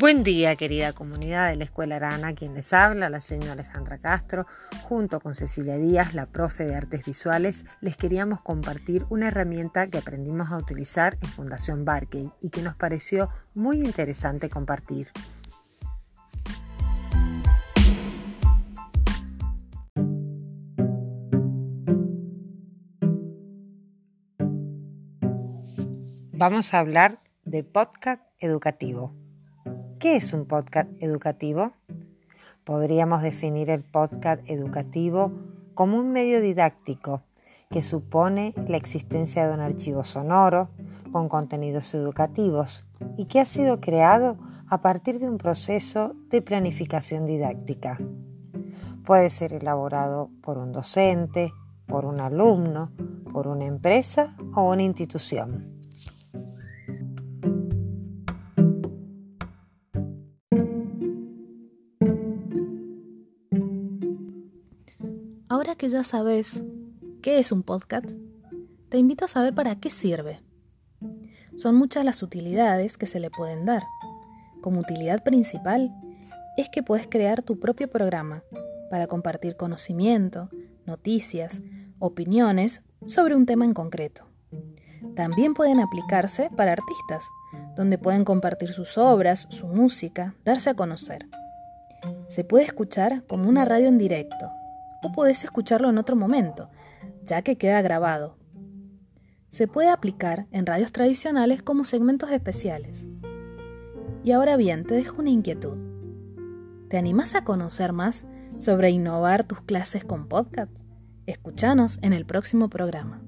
Buen día, querida comunidad de la Escuela Arana, quien les habla, la señora Alejandra Castro, junto con Cecilia Díaz, la profe de artes visuales, les queríamos compartir una herramienta que aprendimos a utilizar en Fundación Barkey y que nos pareció muy interesante compartir. Vamos a hablar de podcast educativo. ¿Qué es un podcast educativo? Podríamos definir el podcast educativo como un medio didáctico que supone la existencia de un archivo sonoro con contenidos educativos y que ha sido creado a partir de un proceso de planificación didáctica. Puede ser elaborado por un docente, por un alumno, por una empresa o una institución. Ahora que ya sabes qué es un podcast, te invito a saber para qué sirve. Son muchas las utilidades que se le pueden dar. Como utilidad principal es que puedes crear tu propio programa para compartir conocimiento, noticias, opiniones sobre un tema en concreto. También pueden aplicarse para artistas, donde pueden compartir sus obras, su música, darse a conocer. Se puede escuchar como una radio en directo, o puedes escucharlo en otro momento, ya que queda grabado. Se puede aplicar en radios tradicionales como segmentos especiales. Y ahora bien, te dejo una inquietud. ¿Te animás a conocer más sobre innovar tus clases con podcast? Escúchanos en el próximo programa.